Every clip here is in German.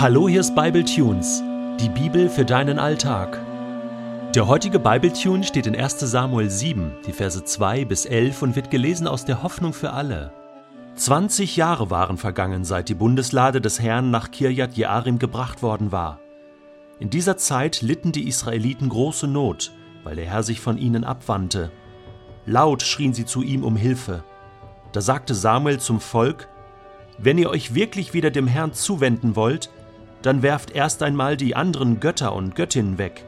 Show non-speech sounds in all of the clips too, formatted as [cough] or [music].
Hallo, hier ist Bible Tunes, die Bibel für deinen Alltag. Der heutige Bible Tune steht in 1. Samuel 7, die Verse 2 bis 11 und wird gelesen aus der Hoffnung für alle. 20 Jahre waren vergangen, seit die Bundeslade des Herrn nach Kirjat Jearim gebracht worden war. In dieser Zeit litten die Israeliten große Not, weil der Herr sich von ihnen abwandte. Laut schrien sie zu ihm um Hilfe. Da sagte Samuel zum Volk: Wenn ihr euch wirklich wieder dem Herrn zuwenden wollt, dann werft erst einmal die anderen Götter und Göttinnen weg.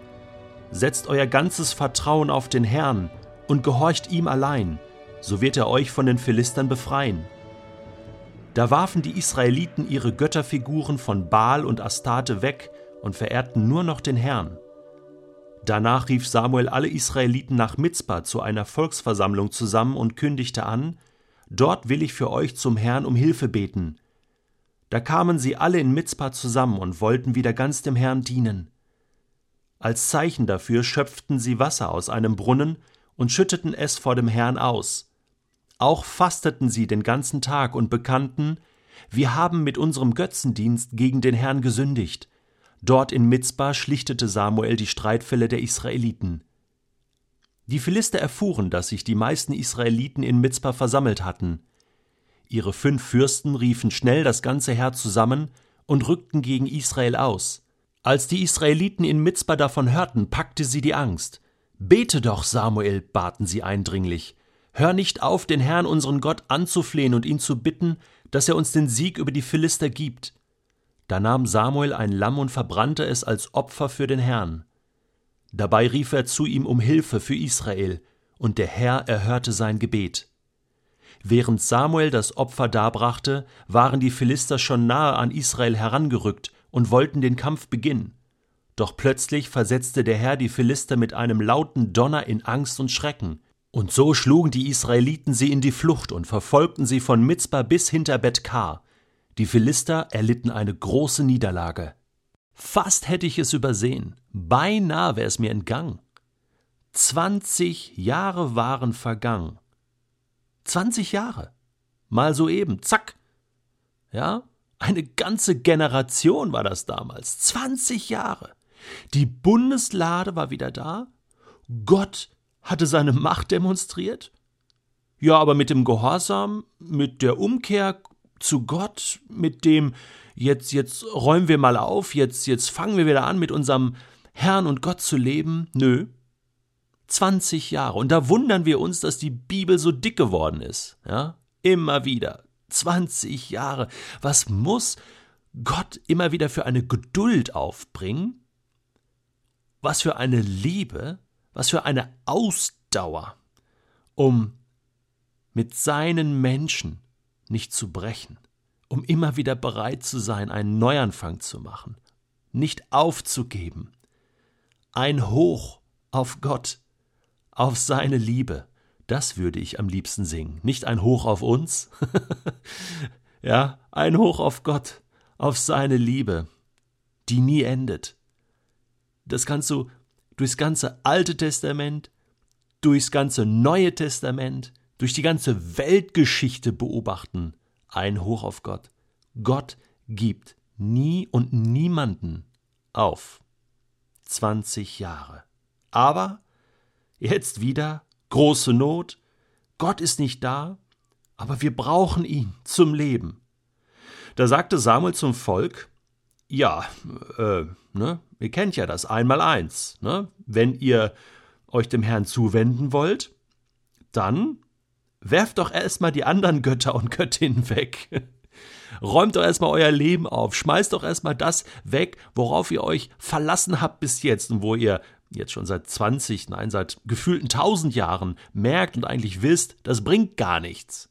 Setzt euer ganzes Vertrauen auf den Herrn und gehorcht ihm allein, so wird er euch von den Philistern befreien. Da warfen die Israeliten ihre Götterfiguren von Baal und Astarte weg und verehrten nur noch den Herrn. Danach rief Samuel alle Israeliten nach Mizpah zu einer Volksversammlung zusammen und kündigte an: Dort will ich für euch zum Herrn um Hilfe beten. Da kamen sie alle in Mizpah zusammen und wollten wieder ganz dem Herrn dienen. Als Zeichen dafür schöpften sie Wasser aus einem Brunnen und schütteten es vor dem Herrn aus. Auch fasteten sie den ganzen Tag und bekannten, wir haben mit unserem Götzendienst gegen den Herrn gesündigt. Dort in Mizpah schlichtete Samuel die Streitfälle der Israeliten. Die Philister erfuhren, dass sich die meisten Israeliten in Mizpah versammelt hatten. Ihre fünf Fürsten riefen schnell das ganze Heer zusammen und rückten gegen Israel aus. Als die Israeliten in Mizpah davon hörten, packte sie die Angst. Bete doch, Samuel, baten sie eindringlich. Hör nicht auf, den Herrn unseren Gott anzuflehen und ihn zu bitten, dass er uns den Sieg über die Philister gibt. Da nahm Samuel ein Lamm und verbrannte es als Opfer für den Herrn. Dabei rief er zu ihm um Hilfe für Israel, und der Herr erhörte sein Gebet. Während Samuel das Opfer darbrachte, waren die Philister schon nahe an Israel herangerückt und wollten den Kampf beginnen. Doch plötzlich versetzte der Herr die Philister mit einem lauten Donner in Angst und Schrecken. Und so schlugen die Israeliten sie in die Flucht und verfolgten sie von Mitzbah bis hinter Bet-Kar. Die Philister erlitten eine große Niederlage. Fast hätte ich es übersehen, beinahe wäre es mir entgangen. Zwanzig Jahre waren vergangen, 20 Jahre. Mal so eben, zack. Ja, eine ganze Generation war das damals. 20 Jahre. Die Bundeslade war wieder da. Gott hatte seine Macht demonstriert. Ja, aber mit dem Gehorsam, mit der Umkehr zu Gott, mit dem jetzt jetzt räumen wir mal auf, jetzt jetzt fangen wir wieder an mit unserem Herrn und Gott zu leben. Nö, 20 Jahre. Und da wundern wir uns, dass die Bibel so dick geworden ist. Ja? Immer wieder. 20 Jahre. Was muss Gott immer wieder für eine Geduld aufbringen? Was für eine Liebe? Was für eine Ausdauer, um mit seinen Menschen nicht zu brechen, um immer wieder bereit zu sein, einen Neuanfang zu machen, nicht aufzugeben. Ein Hoch auf Gott, auf seine Liebe. Das würde ich am liebsten singen. Nicht ein Hoch auf uns, [laughs] ja, ein Hoch auf Gott, auf seine Liebe, die nie endet. Das kannst du durchs ganze Alte Testament, durchs ganze Neue Testament, durch die ganze Weltgeschichte beobachten. Ein Hoch auf Gott. Gott gibt nie und niemanden auf. 20 Jahre. Aber Jetzt wieder große Not. Gott ist nicht da, aber wir brauchen ihn zum Leben. Da sagte Samuel zum Volk, ja, äh, ne, ihr kennt ja das einmal eins, ne? Wenn ihr euch dem Herrn zuwenden wollt, dann werft doch erstmal die anderen Götter und Göttinnen weg. [laughs] Räumt doch erstmal euer Leben auf, schmeißt doch erstmal das weg, worauf ihr euch verlassen habt bis jetzt und wo ihr jetzt schon seit 20, nein, seit gefühlten 1000 Jahren merkt und eigentlich wisst, das bringt gar nichts.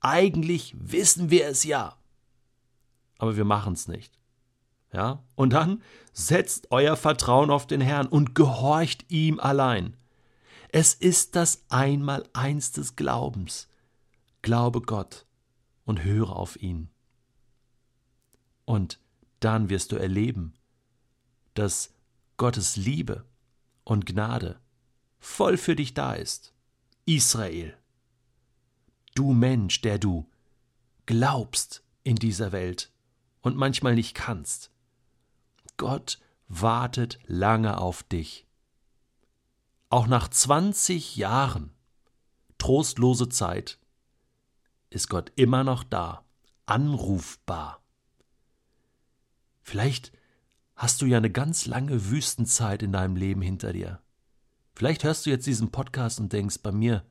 Eigentlich wissen wir es ja. Aber wir machen es nicht. Ja? Und dann setzt euer Vertrauen auf den Herrn und gehorcht ihm allein. Es ist das Einmaleins des Glaubens. Glaube Gott und höre auf ihn. Und dann wirst du erleben, dass Gottes Liebe und Gnade voll für dich da ist. Israel. Du Mensch, der du glaubst in dieser Welt und manchmal nicht kannst. Gott wartet lange auf dich. Auch nach 20 Jahren trostlose Zeit ist Gott immer noch da, anrufbar. Vielleicht hast du ja eine ganz lange Wüstenzeit in deinem Leben hinter dir. Vielleicht hörst du jetzt diesen Podcast und denkst, bei mir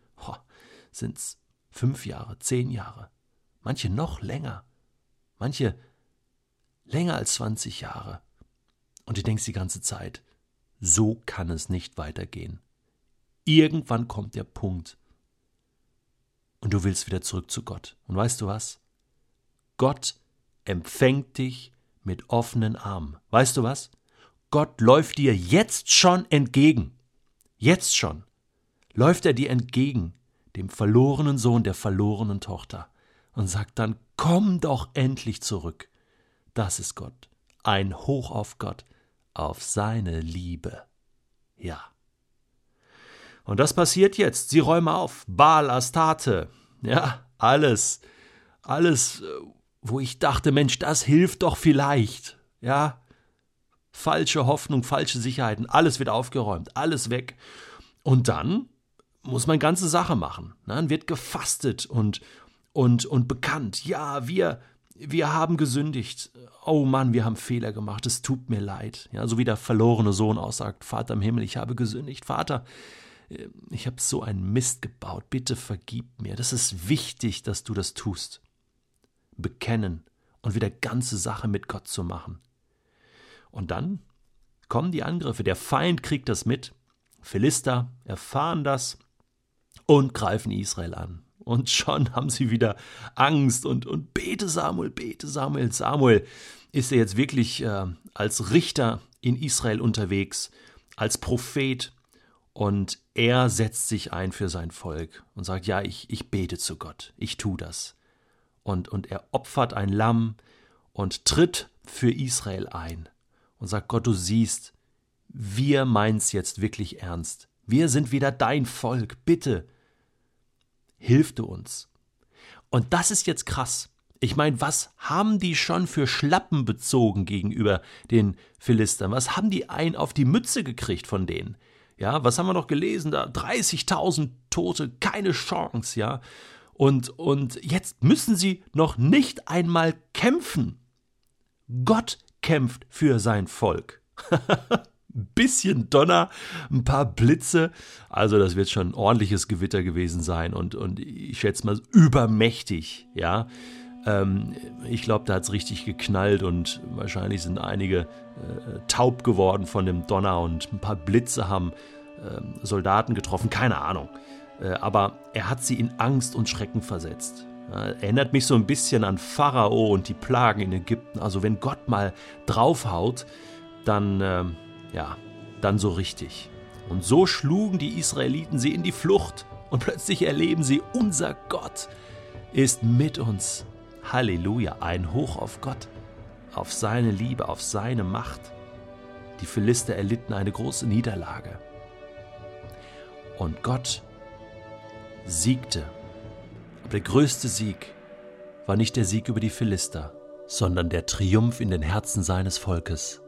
sind es fünf Jahre, zehn Jahre, manche noch länger, manche länger als 20 Jahre. Und du denkst die ganze Zeit, so kann es nicht weitergehen. Irgendwann kommt der Punkt und du willst wieder zurück zu Gott. Und weißt du was? Gott empfängt dich mit offenen Armen. Weißt du was? Gott läuft dir jetzt schon entgegen. Jetzt schon läuft er dir entgegen, dem verlorenen Sohn der verlorenen Tochter, und sagt dann, komm doch endlich zurück. Das ist Gott. Ein Hoch auf Gott, auf seine Liebe. Ja. Und das passiert jetzt. Sie räumen auf. Baal, Astarte. Ja, alles. Alles, wo ich dachte, Mensch, das hilft doch vielleicht. Ja. Falsche Hoffnung, falsche Sicherheiten. Alles wird aufgeräumt. Alles weg. Und dann muss man ganze Sache machen. Ne? Dann wird gefastet und, und, und bekannt. Ja, wir, wir haben gesündigt. Oh Mann, wir haben Fehler gemacht. Es tut mir leid. Ja, so wie der verlorene Sohn aussagt: Vater im Himmel, ich habe gesündigt. Vater, ich habe so einen Mist gebaut, bitte vergib mir. Das ist wichtig, dass du das tust. Bekennen und wieder ganze Sache mit Gott zu machen. Und dann kommen die Angriffe. Der Feind kriegt das mit. Philister erfahren das und greifen Israel an. Und schon [laughs] haben sie wieder Angst und, und bete Samuel, bete Samuel. Samuel ist er jetzt wirklich äh, als Richter in Israel unterwegs, als Prophet und er setzt sich ein für sein Volk und sagt, ja, ich, ich bete zu Gott, ich tu das. Und, und er opfert ein Lamm und tritt für Israel ein und sagt, Gott, du siehst, wir meinen's jetzt wirklich ernst. Wir sind wieder dein Volk, bitte, hilf du uns. Und das ist jetzt krass. Ich meine, was haben die schon für Schlappen bezogen gegenüber den Philistern? Was haben die ein auf die Mütze gekriegt von denen? Ja, was haben wir noch gelesen da? 30.000 Tote, keine Chance, ja. Und, und jetzt müssen sie noch nicht einmal kämpfen. Gott kämpft für sein Volk. [laughs] bisschen Donner, ein paar Blitze. Also das wird schon ein ordentliches Gewitter gewesen sein und, und ich schätze mal übermächtig, ja. Ähm, ich glaube, da hat es richtig geknallt und wahrscheinlich sind einige äh, taub geworden von dem Donner und ein paar Blitze haben äh, Soldaten getroffen, keine Ahnung. Äh, aber er hat sie in Angst und Schrecken versetzt. erinnert mich so ein bisschen an Pharao und die Plagen in Ägypten. Also wenn Gott mal draufhaut, dann, äh, ja, dann so richtig. Und so schlugen die Israeliten sie in die Flucht und plötzlich erleben sie, unser Gott ist mit uns. Halleluja, ein Hoch auf Gott, auf seine Liebe, auf seine Macht. Die Philister erlitten eine große Niederlage. Und Gott siegte. Aber der größte Sieg war nicht der Sieg über die Philister, sondern der Triumph in den Herzen seines Volkes.